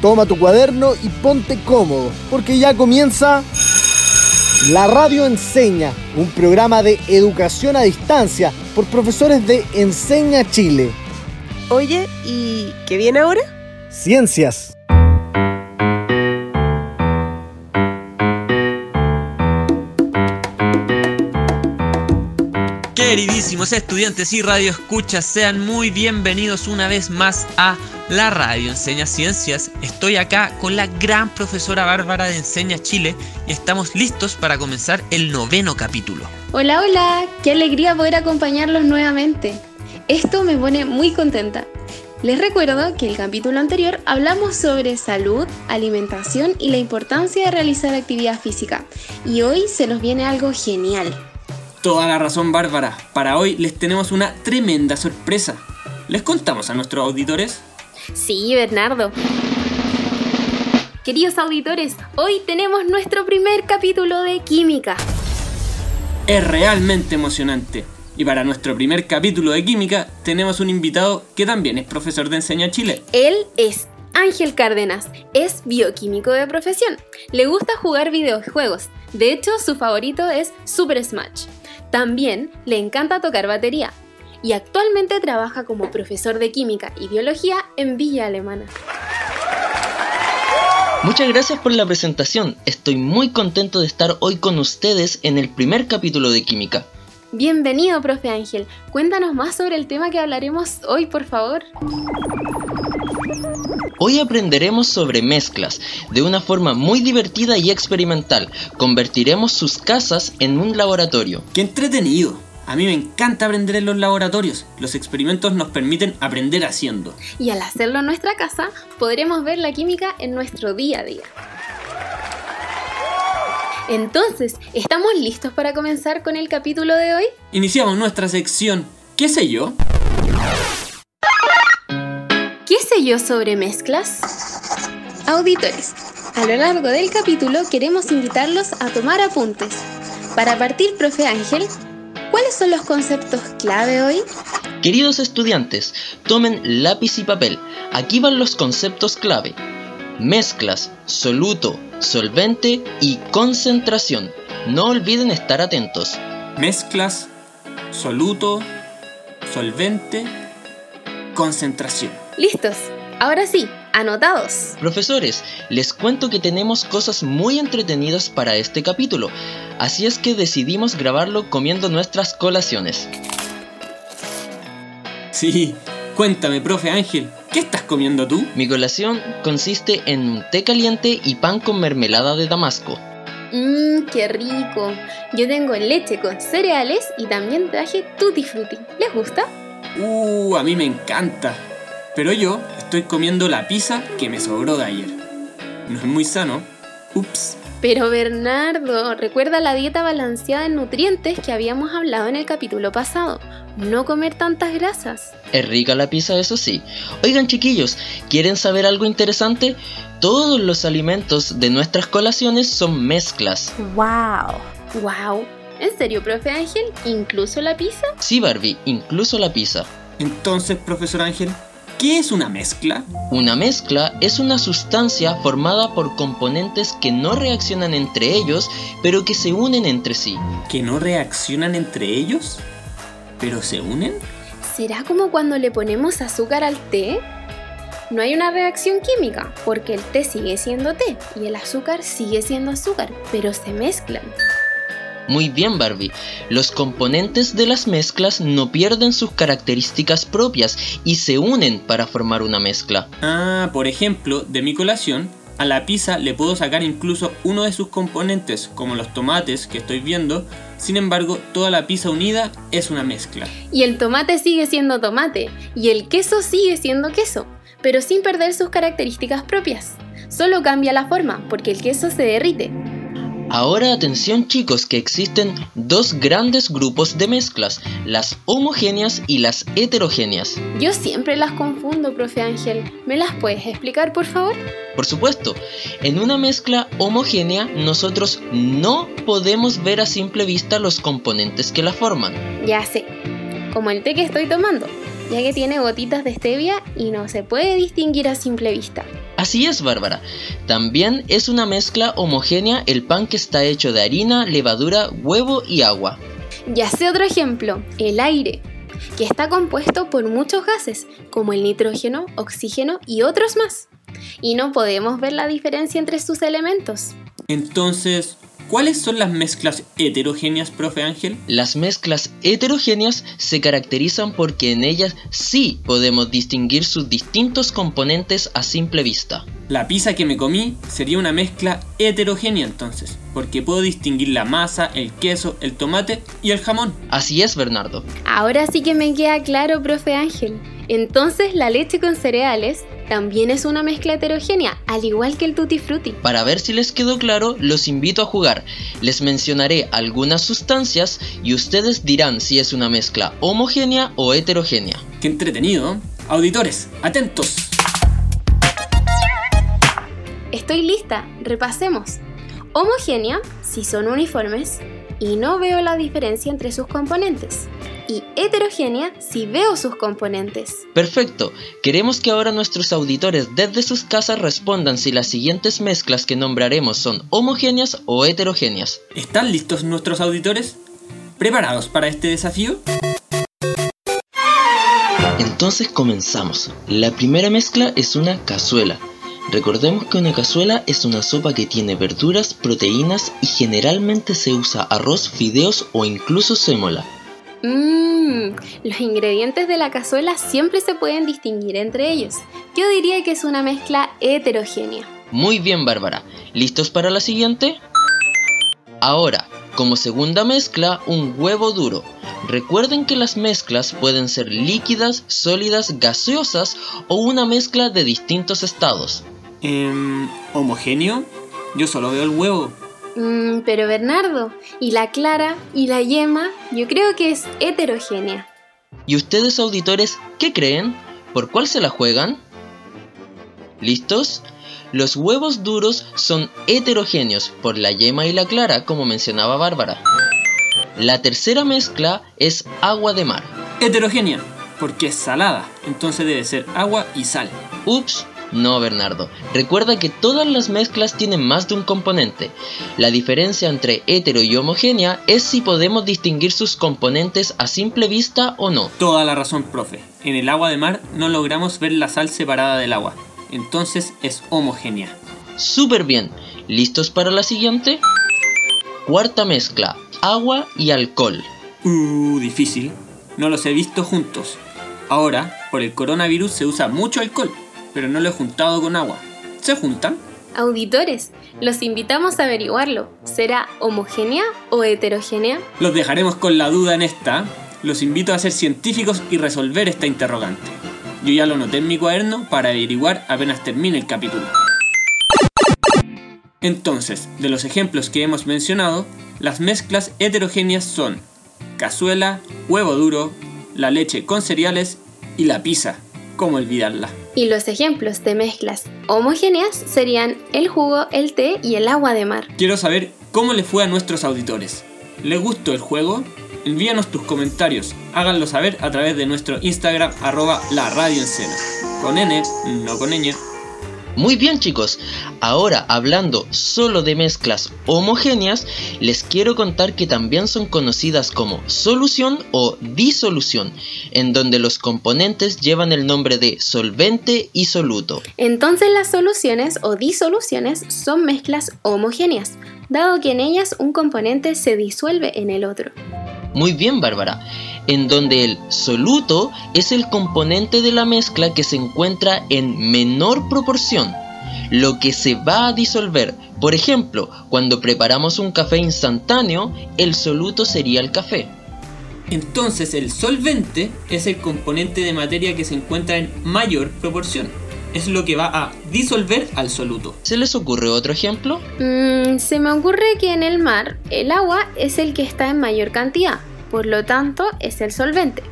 toma tu cuaderno y ponte cómodo, porque ya comienza La Radio Enseña, un programa de educación a distancia por profesores de Enseña Chile. Oye, ¿y qué viene ahora? Ciencias. Queridísimos estudiantes y radio escuchas, sean muy bienvenidos una vez más a la radio Enseña Ciencias. Estoy acá con la gran profesora Bárbara de Enseña Chile y estamos listos para comenzar el noveno capítulo. Hola, hola, qué alegría poder acompañarlos nuevamente. Esto me pone muy contenta. Les recuerdo que el capítulo anterior hablamos sobre salud, alimentación y la importancia de realizar actividad física. Y hoy se nos viene algo genial. Toda la razón, Bárbara. Para hoy les tenemos una tremenda sorpresa. ¿Les contamos a nuestros auditores? Sí, Bernardo. Queridos auditores, hoy tenemos nuestro primer capítulo de química. Es realmente emocionante. Y para nuestro primer capítulo de química tenemos un invitado que también es profesor de Enseña Chile. Él es Ángel Cárdenas, es bioquímico de profesión. Le gusta jugar videojuegos. De hecho, su favorito es Super Smash. También le encanta tocar batería y actualmente trabaja como profesor de química y biología en Villa Alemana. Muchas gracias por la presentación. Estoy muy contento de estar hoy con ustedes en el primer capítulo de química. Bienvenido, profe Ángel. Cuéntanos más sobre el tema que hablaremos hoy, por favor. Hoy aprenderemos sobre mezclas. De una forma muy divertida y experimental, convertiremos sus casas en un laboratorio. ¡Qué entretenido! A mí me encanta aprender en los laboratorios. Los experimentos nos permiten aprender haciendo. Y al hacerlo en nuestra casa, podremos ver la química en nuestro día a día. Entonces, ¿estamos listos para comenzar con el capítulo de hoy? Iniciamos nuestra sección ¿Qué sé yo? ¿Qué sé yo sobre mezclas? Auditores, a lo largo del capítulo queremos invitarlos a tomar apuntes. Para partir, profe Ángel, ¿cuáles son los conceptos clave hoy? Queridos estudiantes, tomen lápiz y papel. Aquí van los conceptos clave. Mezclas, soluto, solvente y concentración. No olviden estar atentos. Mezclas, soluto, solvente, concentración. Listos. Ahora sí, anotados. Profesores, les cuento que tenemos cosas muy entretenidas para este capítulo, así es que decidimos grabarlo comiendo nuestras colaciones. Sí, cuéntame, profe Ángel, ¿qué estás comiendo tú? Mi colación consiste en un té caliente y pan con mermelada de damasco. Mmm, qué rico. Yo tengo leche con cereales y también traje tutti frutti. ¿Les gusta? Uh, a mí me encanta. Pero yo estoy comiendo la pizza que me sobró de ayer. No es muy sano. Ups. Pero Bernardo, recuerda la dieta balanceada en nutrientes que habíamos hablado en el capítulo pasado. No comer tantas grasas. Es rica la pizza, eso sí. Oigan chiquillos, ¿quieren saber algo interesante? Todos los alimentos de nuestras colaciones son mezclas. ¡Wow! ¡Wow! ¿En serio, profe Ángel? ¿Incluso la pizza? Sí, Barbie, incluso la pizza. Entonces, profesor Ángel, ¿Qué es una mezcla? Una mezcla es una sustancia formada por componentes que no reaccionan entre ellos, pero que se unen entre sí. ¿Que no reaccionan entre ellos? ¿Pero se unen? ¿Será como cuando le ponemos azúcar al té? No hay una reacción química, porque el té sigue siendo té y el azúcar sigue siendo azúcar, pero se mezclan. Muy bien Barbie, los componentes de las mezclas no pierden sus características propias y se unen para formar una mezcla. Ah, por ejemplo, de mi colación, a la pizza le puedo sacar incluso uno de sus componentes, como los tomates que estoy viendo, sin embargo, toda la pizza unida es una mezcla. Y el tomate sigue siendo tomate, y el queso sigue siendo queso, pero sin perder sus características propias. Solo cambia la forma, porque el queso se derrite. Ahora atención chicos que existen dos grandes grupos de mezclas, las homogéneas y las heterogéneas. Yo siempre las confundo, profe Ángel. ¿Me las puedes explicar, por favor? Por supuesto, en una mezcla homogénea nosotros no podemos ver a simple vista los componentes que la forman. Ya sé, como el té que estoy tomando, ya que tiene gotitas de stevia y no se puede distinguir a simple vista. Así es, Bárbara. También es una mezcla homogénea el pan que está hecho de harina, levadura, huevo y agua. Ya sé otro ejemplo, el aire, que está compuesto por muchos gases, como el nitrógeno, oxígeno y otros más. Y no podemos ver la diferencia entre sus elementos. Entonces, ¿Cuáles son las mezclas heterogéneas, profe Ángel? Las mezclas heterogéneas se caracterizan porque en ellas sí podemos distinguir sus distintos componentes a simple vista. La pizza que me comí sería una mezcla heterogénea entonces, porque puedo distinguir la masa, el queso, el tomate y el jamón. Así es, Bernardo. Ahora sí que me queda claro, profe Ángel. Entonces la leche con cereales también es una mezcla heterogénea, al igual que el tutti frutti. Para ver si les quedó claro, los invito a jugar. Les mencionaré algunas sustancias y ustedes dirán si es una mezcla homogénea o heterogénea. ¡Qué entretenido! Auditores, atentos. Estoy lista, repasemos. Homogénea si son uniformes y no veo la diferencia entre sus componentes y heterogénea si veo sus componentes. Perfecto. Queremos que ahora nuestros auditores desde sus casas respondan si las siguientes mezclas que nombraremos son homogéneas o heterogéneas. ¿Están listos nuestros auditores? ¿Preparados para este desafío? Entonces comenzamos. La primera mezcla es una cazuela. Recordemos que una cazuela es una sopa que tiene verduras, proteínas y generalmente se usa arroz, fideos o incluso sémola. Mmm, los ingredientes de la cazuela siempre se pueden distinguir entre ellos. Yo diría que es una mezcla heterogénea. Muy bien, Bárbara. ¿Listos para la siguiente? Ahora, como segunda mezcla, un huevo duro. Recuerden que las mezclas pueden ser líquidas, sólidas, gaseosas o una mezcla de distintos estados. Eh, ¿Homogéneo? Yo solo veo el huevo. Mm, pero Bernardo, ¿y la clara y la yema? Yo creo que es heterogénea. ¿Y ustedes auditores qué creen? ¿Por cuál se la juegan? ¿Listos? Los huevos duros son heterogéneos por la yema y la clara, como mencionaba Bárbara. La tercera mezcla es agua de mar. Heterogénea, porque es salada, entonces debe ser agua y sal. Ups, no, Bernardo. Recuerda que todas las mezclas tienen más de un componente. La diferencia entre hetero y homogénea es si podemos distinguir sus componentes a simple vista o no. Toda la razón, profe. En el agua de mar no logramos ver la sal separada del agua. Entonces es homogénea. Súper bien. ¿Listos para la siguiente? Cuarta mezcla. Agua y alcohol. Uh, difícil. No los he visto juntos. Ahora, por el coronavirus se usa mucho alcohol pero no lo he juntado con agua. ¿Se juntan? Auditores, los invitamos a averiguarlo. ¿Será homogénea o heterogénea? Los dejaremos con la duda en esta. Los invito a ser científicos y resolver esta interrogante. Yo ya lo noté en mi cuaderno para averiguar apenas termine el capítulo. Entonces, de los ejemplos que hemos mencionado, las mezclas heterogéneas son cazuela, huevo duro, la leche con cereales y la pizza. ¿Cómo olvidarla? Y los ejemplos de mezclas homogéneas serían el jugo, el té y el agua de mar. Quiero saber cómo le fue a nuestros auditores. ¿Les gustó el juego? Envíanos tus comentarios, háganlo saber a través de nuestro Instagram arroba la radio Con N, no con ñ. Muy bien chicos, ahora hablando solo de mezclas homogéneas, les quiero contar que también son conocidas como solución o disolución, en donde los componentes llevan el nombre de solvente y soluto. Entonces las soluciones o disoluciones son mezclas homogéneas, dado que en ellas un componente se disuelve en el otro. Muy bien, Bárbara en donde el soluto es el componente de la mezcla que se encuentra en menor proporción, lo que se va a disolver. Por ejemplo, cuando preparamos un café instantáneo, el soluto sería el café. Entonces el solvente es el componente de materia que se encuentra en mayor proporción. Es lo que va a disolver al soluto. ¿Se les ocurre otro ejemplo? Mm, se me ocurre que en el mar el agua es el que está en mayor cantidad por lo tanto es el solvente.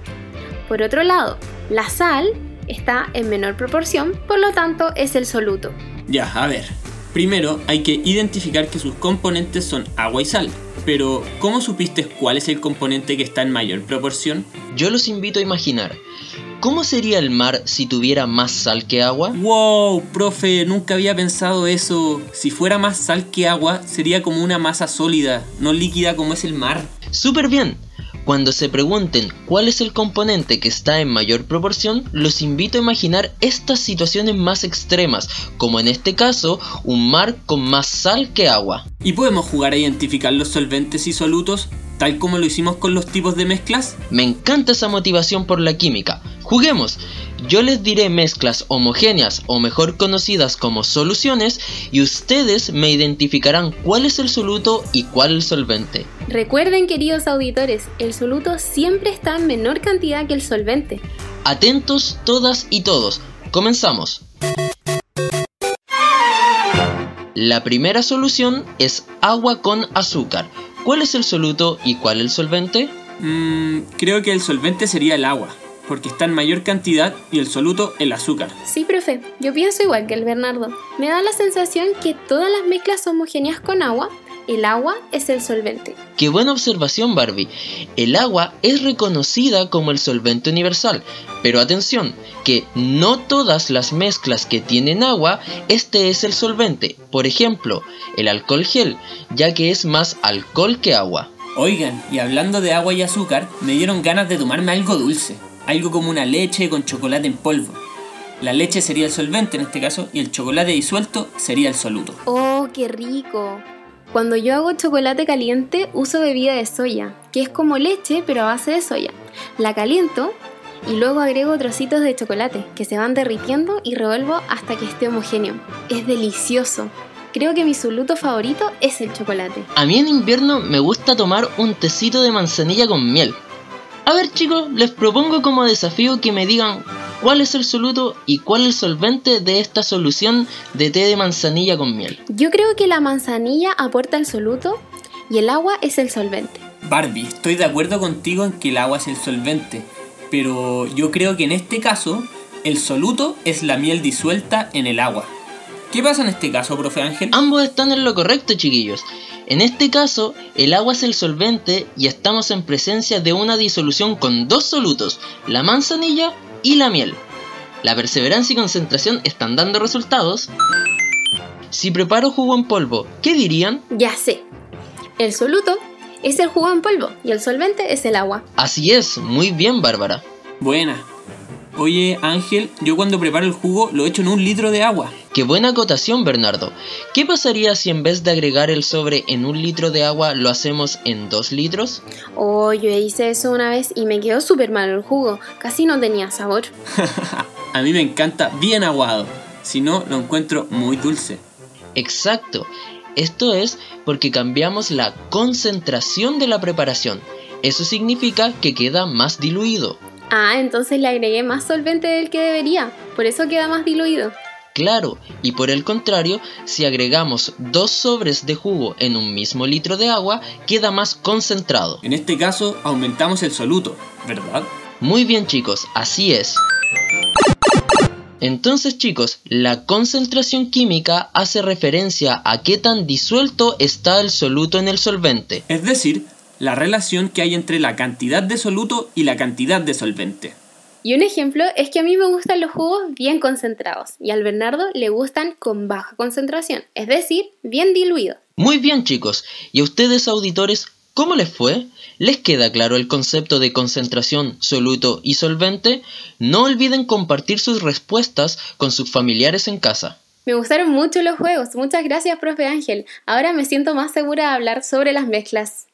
Por otro lado, la sal está en menor proporción, por lo tanto es el soluto. Ya, a ver. Primero hay que identificar que sus componentes son agua y sal. Pero, ¿cómo supiste cuál es el componente que está en mayor proporción? Yo los invito a imaginar. ¿Cómo sería el mar si tuviera más sal que agua? Wow, profe, nunca había pensado eso. Si fuera más sal que agua, sería como una masa sólida, no líquida como es el mar. Súper bien. Cuando se pregunten cuál es el componente que está en mayor proporción, los invito a imaginar estas situaciones más extremas, como en este caso, un mar con más sal que agua. ¿Y podemos jugar a identificar los solventes y solutos, tal como lo hicimos con los tipos de mezclas? Me encanta esa motivación por la química. Juguemos. Yo les diré mezclas homogéneas o mejor conocidas como soluciones y ustedes me identificarán cuál es el soluto y cuál el solvente. Recuerden, queridos auditores, el soluto siempre está en menor cantidad que el solvente. Atentos todas y todos. Comenzamos. La primera solución es agua con azúcar. ¿Cuál es el soluto y cuál el solvente? Mmm, creo que el solvente sería el agua porque está en mayor cantidad y el soluto el azúcar. Sí, profe, yo pienso igual que el Bernardo. Me da la sensación que todas las mezclas homogéneas con agua, el agua es el solvente. Qué buena observación, Barbie. El agua es reconocida como el solvente universal, pero atención, que no todas las mezclas que tienen agua, este es el solvente. Por ejemplo, el alcohol gel, ya que es más alcohol que agua. Oigan, y hablando de agua y azúcar, me dieron ganas de tomarme algo dulce algo como una leche con chocolate en polvo. La leche sería el solvente en este caso y el chocolate disuelto sería el soluto. ¡Oh, qué rico! Cuando yo hago chocolate caliente uso bebida de soya, que es como leche pero a base de soya. La caliento y luego agrego trocitos de chocolate que se van derritiendo y revuelvo hasta que esté homogéneo. Es delicioso. Creo que mi soluto favorito es el chocolate. A mí en invierno me gusta tomar un tecito de manzanilla con miel. A ver chicos, les propongo como desafío que me digan cuál es el soluto y cuál es el solvente de esta solución de té de manzanilla con miel. Yo creo que la manzanilla aporta el soluto y el agua es el solvente. Barbie, estoy de acuerdo contigo en que el agua es el solvente, pero yo creo que en este caso el soluto es la miel disuelta en el agua. ¿Qué pasa en este caso, profe Ángel? Ambos están en lo correcto, chiquillos. En este caso, el agua es el solvente y estamos en presencia de una disolución con dos solutos, la manzanilla y la miel. La perseverancia y concentración están dando resultados. Si preparo jugo en polvo, ¿qué dirían? Ya sé. El soluto es el jugo en polvo y el solvente es el agua. Así es, muy bien Bárbara. Buena. Oye, Ángel, yo cuando preparo el jugo lo echo en un litro de agua. Qué buena acotación, Bernardo. ¿Qué pasaría si en vez de agregar el sobre en un litro de agua lo hacemos en dos litros? Oh, yo hice eso una vez y me quedó súper mal el jugo. Casi no tenía sabor. A mí me encanta bien aguado. Si no, lo encuentro muy dulce. Exacto. Esto es porque cambiamos la concentración de la preparación. Eso significa que queda más diluido. Ah, entonces le agregué más solvente del que debería, por eso queda más diluido. Claro, y por el contrario, si agregamos dos sobres de jugo en un mismo litro de agua, queda más concentrado. En este caso, aumentamos el soluto, ¿verdad? Muy bien chicos, así es. Entonces chicos, la concentración química hace referencia a qué tan disuelto está el soluto en el solvente. Es decir, la relación que hay entre la cantidad de soluto y la cantidad de solvente. Y un ejemplo es que a mí me gustan los jugos bien concentrados y al Bernardo le gustan con baja concentración, es decir, bien diluidos. Muy bien chicos, ¿y a ustedes auditores cómo les fue? ¿Les queda claro el concepto de concentración, soluto y solvente? No olviden compartir sus respuestas con sus familiares en casa. Me gustaron mucho los juegos, muchas gracias profe Ángel. Ahora me siento más segura de hablar sobre las mezclas.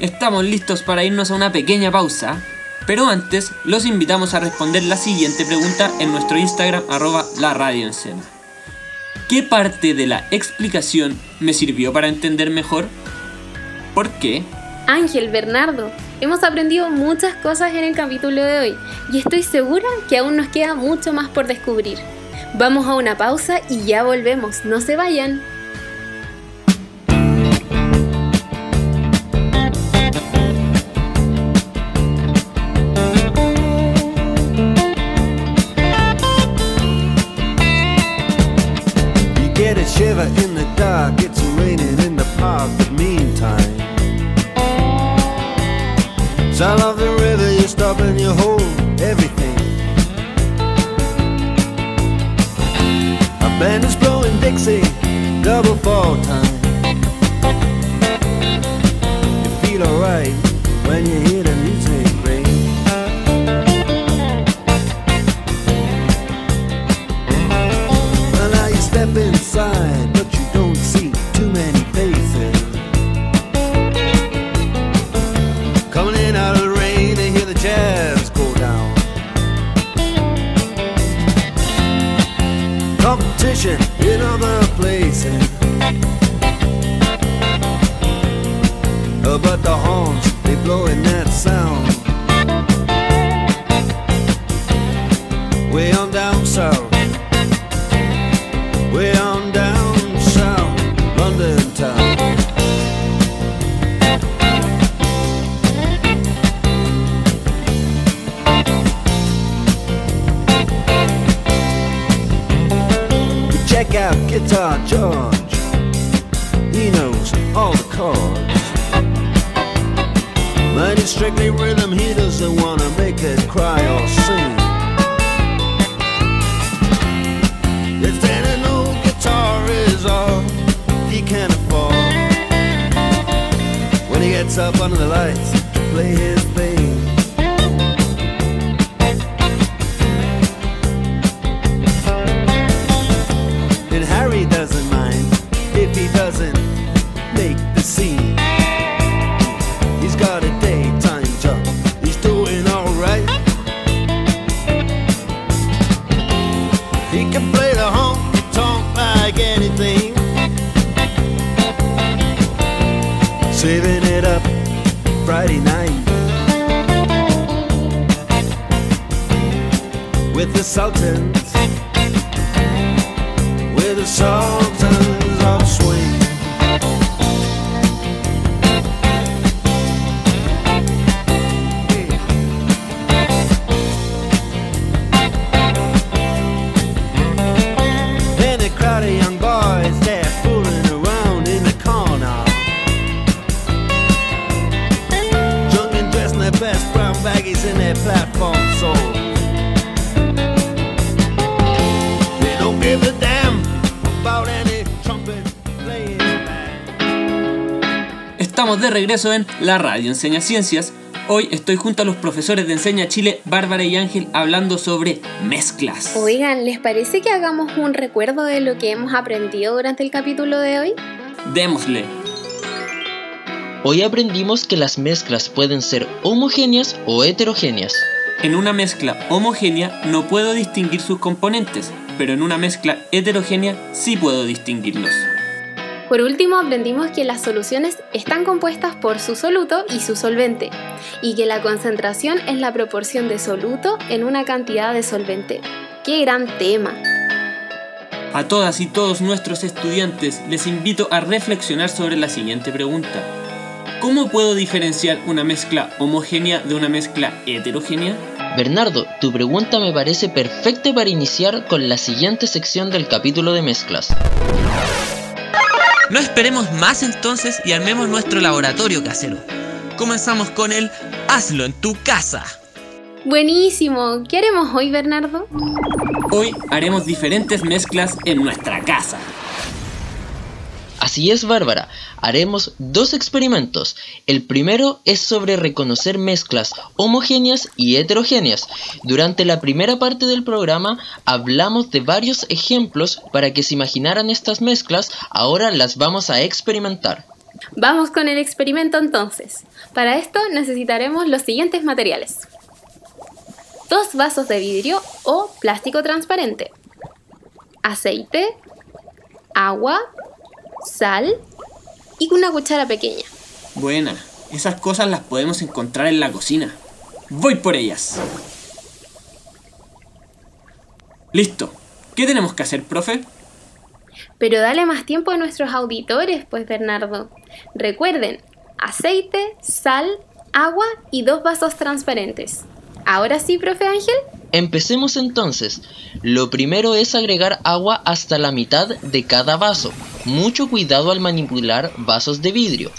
Estamos listos para irnos a una pequeña pausa, pero antes los invitamos a responder la siguiente pregunta en nuestro Instagram arroba la radio ¿Qué parte de la explicación me sirvió para entender mejor? ¿Por qué? Ángel, Bernardo, hemos aprendido muchas cosas en el capítulo de hoy y estoy segura que aún nos queda mucho más por descubrir. Vamos a una pausa y ya volvemos, no se vayan. Step inside, but you don't see too many faces. Coming in out of the rain to hear the jazz go down. Competition in other places. The horns, they blowing that sound. Up under the lights. Play his regreso en La Radio Enseña Ciencias. Hoy estoy junto a los profesores de Enseña Chile, Bárbara y Ángel, hablando sobre mezclas. Oigan, ¿les parece que hagamos un recuerdo de lo que hemos aprendido durante el capítulo de hoy? Démosle. Hoy aprendimos que las mezclas pueden ser homogéneas o heterogéneas. En una mezcla homogénea no puedo distinguir sus componentes, pero en una mezcla heterogénea sí puedo distinguirlos. Por último, aprendimos que las soluciones están compuestas por su soluto y su solvente, y que la concentración es la proporción de soluto en una cantidad de solvente. ¡Qué gran tema! A todas y todos nuestros estudiantes les invito a reflexionar sobre la siguiente pregunta. ¿Cómo puedo diferenciar una mezcla homogénea de una mezcla heterogénea? Bernardo, tu pregunta me parece perfecta para iniciar con la siguiente sección del capítulo de mezclas. No esperemos más entonces y armemos nuestro laboratorio casero. Comenzamos con el Hazlo en tu casa. Buenísimo. ¿Qué haremos hoy, Bernardo? Hoy haremos diferentes mezclas en nuestra casa. Así es, Bárbara. Haremos dos experimentos. El primero es sobre reconocer mezclas homogéneas y heterogéneas. Durante la primera parte del programa hablamos de varios ejemplos para que se imaginaran estas mezclas. Ahora las vamos a experimentar. Vamos con el experimento entonces. Para esto necesitaremos los siguientes materiales. Dos vasos de vidrio o plástico transparente. Aceite, agua, sal y una cuchara pequeña. Buena, esas cosas las podemos encontrar en la cocina. Voy por ellas. Listo. ¿Qué tenemos que hacer, profe? Pero dale más tiempo a nuestros auditores, pues Bernardo. Recuerden, aceite, sal, agua y dos vasos transparentes. Ahora sí, profe Ángel. Empecemos entonces. Lo primero es agregar agua hasta la mitad de cada vaso. Mucho cuidado al manipular vasos de vidrio.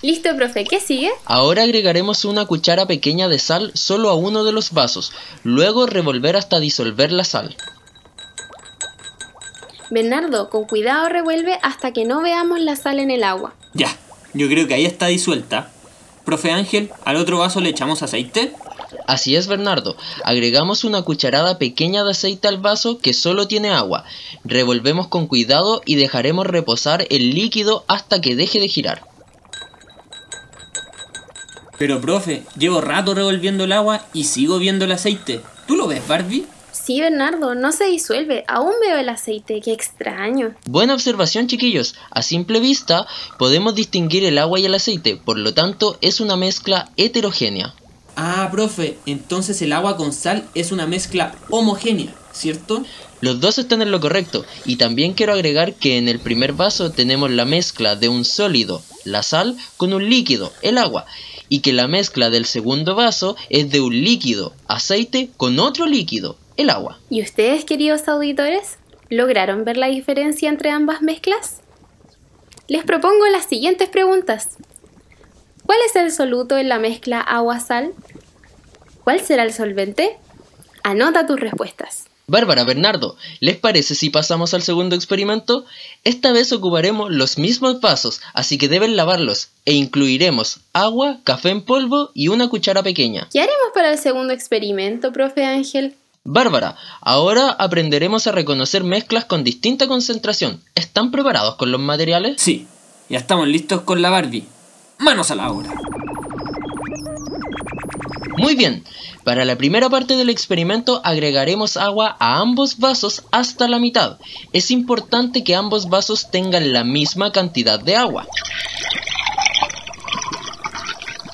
Listo, profe, ¿qué sigue? Ahora agregaremos una cuchara pequeña de sal solo a uno de los vasos, luego revolver hasta disolver la sal. Bernardo, con cuidado revuelve hasta que no veamos la sal en el agua. Ya, yo creo que ahí está disuelta. Profe Ángel, ¿al otro vaso le echamos aceite? Así es, Bernardo. Agregamos una cucharada pequeña de aceite al vaso que solo tiene agua. Revolvemos con cuidado y dejaremos reposar el líquido hasta que deje de girar. Pero profe, llevo rato revolviendo el agua y sigo viendo el aceite. ¿Tú lo ves, Barbie? Sí, Bernardo, no se disuelve. Aún veo el aceite. Qué extraño. Buena observación, chiquillos. A simple vista podemos distinguir el agua y el aceite, por lo tanto es una mezcla heterogénea. Ah, profe, entonces el agua con sal es una mezcla homogénea, ¿cierto? Los dos están en lo correcto, y también quiero agregar que en el primer vaso tenemos la mezcla de un sólido, la sal, con un líquido, el agua, y que la mezcla del segundo vaso es de un líquido, aceite, con otro líquido, el agua. ¿Y ustedes, queridos auditores, lograron ver la diferencia entre ambas mezclas? Les propongo las siguientes preguntas. ¿Cuál es el soluto en la mezcla agua-sal? ¿Cuál será el solvente? Anota tus respuestas. Bárbara, Bernardo, ¿les parece si pasamos al segundo experimento? Esta vez ocuparemos los mismos vasos, así que deben lavarlos, e incluiremos agua, café en polvo y una cuchara pequeña. ¿Qué haremos para el segundo experimento, profe Ángel? Bárbara, ahora aprenderemos a reconocer mezclas con distinta concentración. ¿Están preparados con los materiales? Sí, ya estamos listos con la Barbie. Manos a la obra. Muy bien, para la primera parte del experimento agregaremos agua a ambos vasos hasta la mitad. Es importante que ambos vasos tengan la misma cantidad de agua.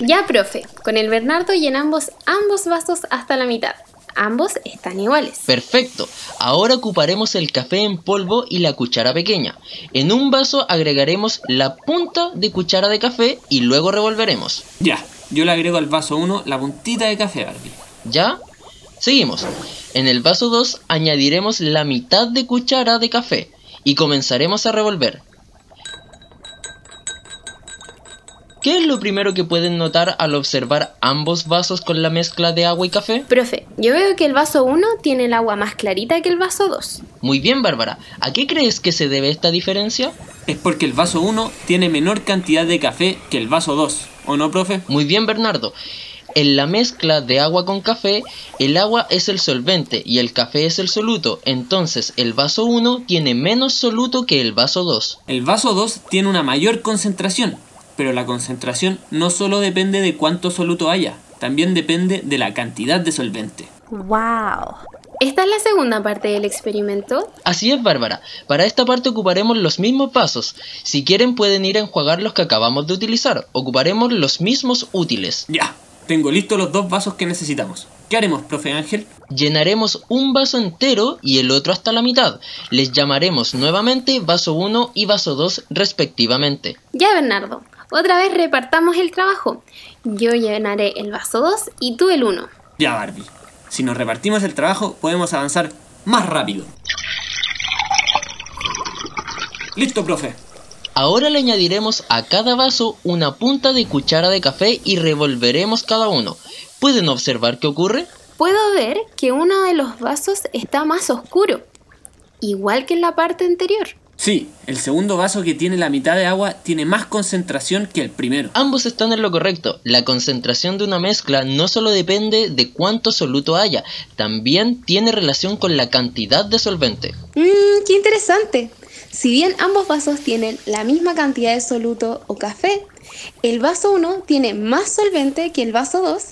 Ya, profe, con el Bernardo llenamos ambos vasos hasta la mitad. Ambos están iguales. Perfecto. Ahora ocuparemos el café en polvo y la cuchara pequeña. En un vaso agregaremos la punta de cuchara de café y luego revolveremos. Ya, yo le agrego al vaso 1 la puntita de café, Barbie. ¿Ya? Seguimos. En el vaso 2 añadiremos la mitad de cuchara de café y comenzaremos a revolver. ¿Qué es lo primero que pueden notar al observar ambos vasos con la mezcla de agua y café? Profe, yo veo que el vaso 1 tiene el agua más clarita que el vaso 2. Muy bien, Bárbara. ¿A qué crees que se debe esta diferencia? Es porque el vaso 1 tiene menor cantidad de café que el vaso 2, ¿o no, profe? Muy bien, Bernardo. En la mezcla de agua con café, el agua es el solvente y el café es el soluto, entonces el vaso 1 tiene menos soluto que el vaso 2. El vaso 2 tiene una mayor concentración, pero la concentración no solo depende de cuánto soluto haya, también depende de la cantidad de solvente. ¡Wow! ¿Esta es la segunda parte del experimento? Así es, Bárbara. Para esta parte ocuparemos los mismos vasos. Si quieren pueden ir a enjuagar los que acabamos de utilizar. Ocuparemos los mismos útiles. Ya, tengo listos los dos vasos que necesitamos. ¿Qué haremos, profe Ángel? Llenaremos un vaso entero y el otro hasta la mitad. Les llamaremos nuevamente vaso 1 y vaso 2 respectivamente. Ya, Bernardo. Otra vez repartamos el trabajo. Yo llenaré el vaso 2 y tú el 1. Ya, Barbie. Si nos repartimos el trabajo, podemos avanzar más rápido. Listo, profe. Ahora le añadiremos a cada vaso una punta de cuchara de café y revolveremos cada uno. ¿Pueden observar qué ocurre? Puedo ver que uno de los vasos está más oscuro, igual que en la parte anterior. Sí, el segundo vaso que tiene la mitad de agua tiene más concentración que el primero. Ambos están en lo correcto. La concentración de una mezcla no solo depende de cuánto soluto haya, también tiene relación con la cantidad de solvente. Mmm, qué interesante. Si bien ambos vasos tienen la misma cantidad de soluto o café, el vaso 1 tiene más solvente que el vaso 2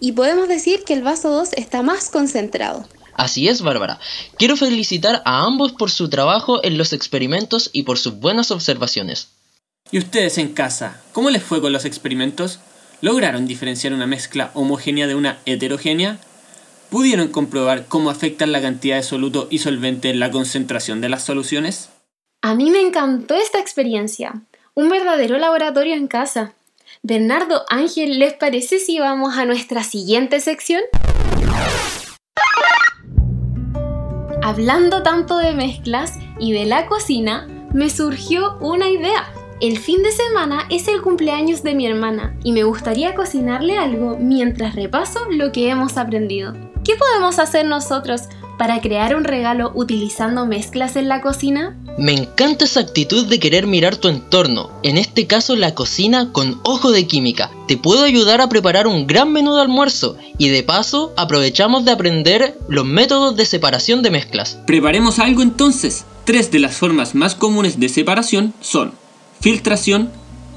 y podemos decir que el vaso 2 está más concentrado. Así es, Bárbara. Quiero felicitar a ambos por su trabajo en los experimentos y por sus buenas observaciones. ¿Y ustedes en casa, cómo les fue con los experimentos? ¿Lograron diferenciar una mezcla homogénea de una heterogénea? ¿Pudieron comprobar cómo afectan la cantidad de soluto y solvente en la concentración de las soluciones? A mí me encantó esta experiencia. Un verdadero laboratorio en casa. Bernardo, Ángel, ¿les parece si vamos a nuestra siguiente sección? Hablando tanto de mezclas y de la cocina, me surgió una idea. El fin de semana es el cumpleaños de mi hermana y me gustaría cocinarle algo mientras repaso lo que hemos aprendido. ¿Qué podemos hacer nosotros para crear un regalo utilizando mezclas en la cocina? Me encanta esa actitud de querer mirar tu entorno, en este caso la cocina con ojo de química. Te puedo ayudar a preparar un gran menú de almuerzo y de paso aprovechamos de aprender los métodos de separación de mezclas. Preparemos algo entonces. Tres de las formas más comunes de separación son filtración,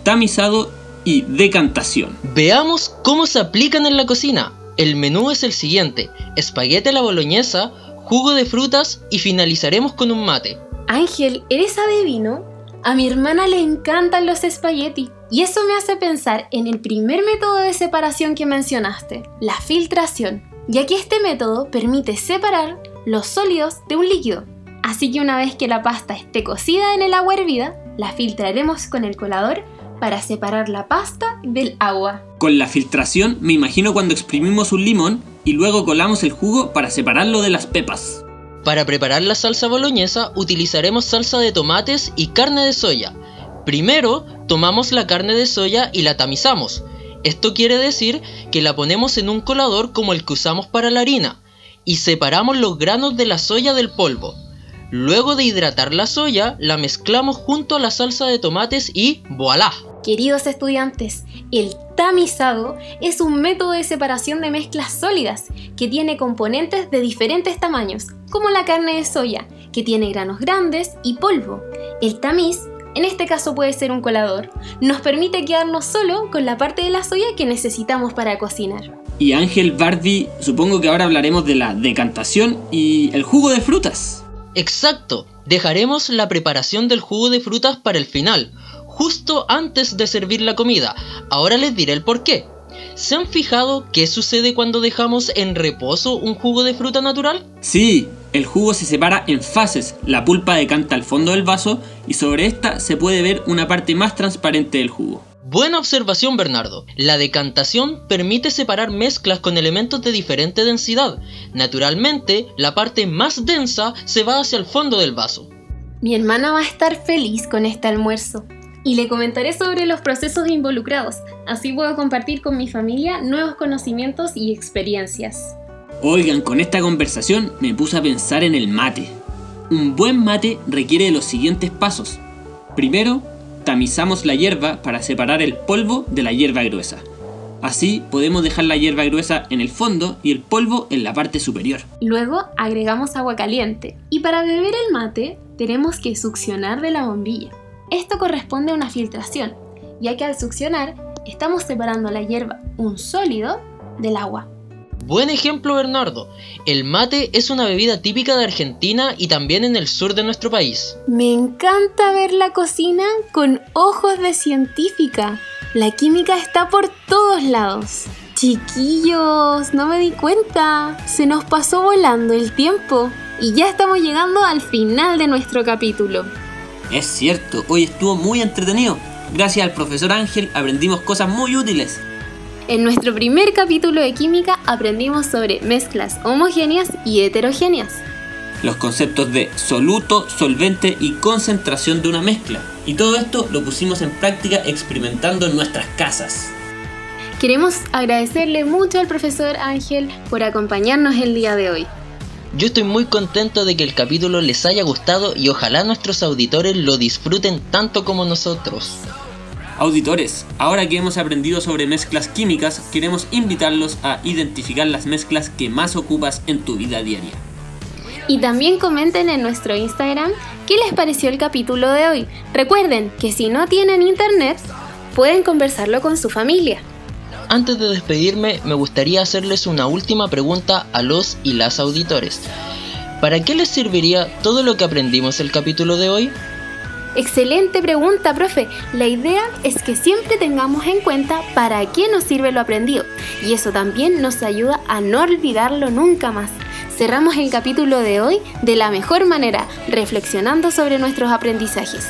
tamizado y decantación. Veamos cómo se aplican en la cocina. El menú es el siguiente, espaguete a la boloñesa, jugo de frutas y finalizaremos con un mate. Ángel, ¿eres adivino? A mi hermana le encantan los espagueti y eso me hace pensar en el primer método de separación que mencionaste, la filtración, ya que este método permite separar los sólidos de un líquido. Así que una vez que la pasta esté cocida en el agua hervida, la filtraremos con el colador para separar la pasta del agua. Con la filtración me imagino cuando exprimimos un limón y luego colamos el jugo para separarlo de las pepas. Para preparar la salsa boloñesa utilizaremos salsa de tomates y carne de soya. Primero tomamos la carne de soya y la tamizamos. Esto quiere decir que la ponemos en un colador como el que usamos para la harina y separamos los granos de la soya del polvo. Luego de hidratar la soya, la mezclamos junto a la salsa de tomates y ¡voilá! Queridos estudiantes, el tamizado es un método de separación de mezclas sólidas que tiene componentes de diferentes tamaños, como la carne de soya, que tiene granos grandes y polvo. El tamiz, en este caso puede ser un colador, nos permite quedarnos solo con la parte de la soya que necesitamos para cocinar. Y Ángel Barbie, supongo que ahora hablaremos de la decantación y el jugo de frutas. Exacto, dejaremos la preparación del jugo de frutas para el final, justo antes de servir la comida. Ahora les diré el por qué. ¿Se han fijado qué sucede cuando dejamos en reposo un jugo de fruta natural? Sí, el jugo se separa en fases, la pulpa decanta al fondo del vaso y sobre esta se puede ver una parte más transparente del jugo. Buena observación Bernardo. La decantación permite separar mezclas con elementos de diferente densidad. Naturalmente, la parte más densa se va hacia el fondo del vaso. Mi hermana va a estar feliz con este almuerzo y le comentaré sobre los procesos involucrados, así puedo compartir con mi familia nuevos conocimientos y experiencias. Oigan, con esta conversación me puse a pensar en el mate. Un buen mate requiere de los siguientes pasos. Primero, tamizamos la hierba para separar el polvo de la hierba gruesa. Así podemos dejar la hierba gruesa en el fondo y el polvo en la parte superior. Luego agregamos agua caliente y para beber el mate tenemos que succionar de la bombilla. Esto corresponde a una filtración, ya que al succionar estamos separando la hierba, un sólido, del agua. Buen ejemplo Bernardo. El mate es una bebida típica de Argentina y también en el sur de nuestro país. Me encanta ver la cocina con ojos de científica. La química está por todos lados. Chiquillos, no me di cuenta. Se nos pasó volando el tiempo. Y ya estamos llegando al final de nuestro capítulo. Es cierto, hoy estuvo muy entretenido. Gracias al profesor Ángel aprendimos cosas muy útiles. En nuestro primer capítulo de química aprendimos sobre mezclas homogéneas y heterogéneas. Los conceptos de soluto, solvente y concentración de una mezcla. Y todo esto lo pusimos en práctica experimentando en nuestras casas. Queremos agradecerle mucho al profesor Ángel por acompañarnos el día de hoy. Yo estoy muy contento de que el capítulo les haya gustado y ojalá nuestros auditores lo disfruten tanto como nosotros. Auditores, ahora que hemos aprendido sobre mezclas químicas, queremos invitarlos a identificar las mezclas que más ocupas en tu vida diaria. Y también comenten en nuestro Instagram qué les pareció el capítulo de hoy. Recuerden que si no tienen internet, pueden conversarlo con su familia. Antes de despedirme, me gustaría hacerles una última pregunta a los y las auditores. ¿Para qué les serviría todo lo que aprendimos el capítulo de hoy? Excelente pregunta, profe. La idea es que siempre tengamos en cuenta para qué nos sirve lo aprendido y eso también nos ayuda a no olvidarlo nunca más. Cerramos el capítulo de hoy de la mejor manera, reflexionando sobre nuestros aprendizajes.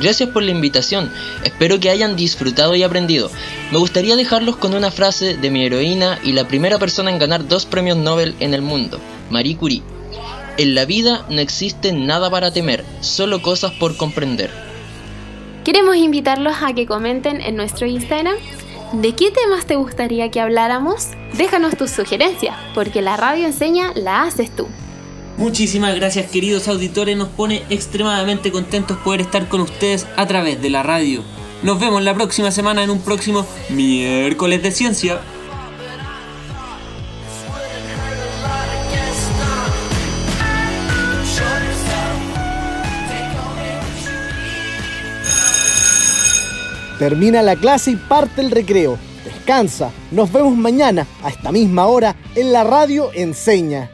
Gracias por la invitación, espero que hayan disfrutado y aprendido. Me gustaría dejarlos con una frase de mi heroína y la primera persona en ganar dos premios Nobel en el mundo, Marie Curie. En la vida no existe nada para temer, solo cosas por comprender. Queremos invitarlos a que comenten en nuestro Instagram de qué temas te gustaría que habláramos. Déjanos tus sugerencias, porque la radio enseña la haces tú. Muchísimas gracias queridos auditores, nos pone extremadamente contentos poder estar con ustedes a través de la radio. Nos vemos la próxima semana en un próximo miércoles de ciencia. Termina la clase y parte el recreo. Descansa. Nos vemos mañana a esta misma hora en la radio Enseña.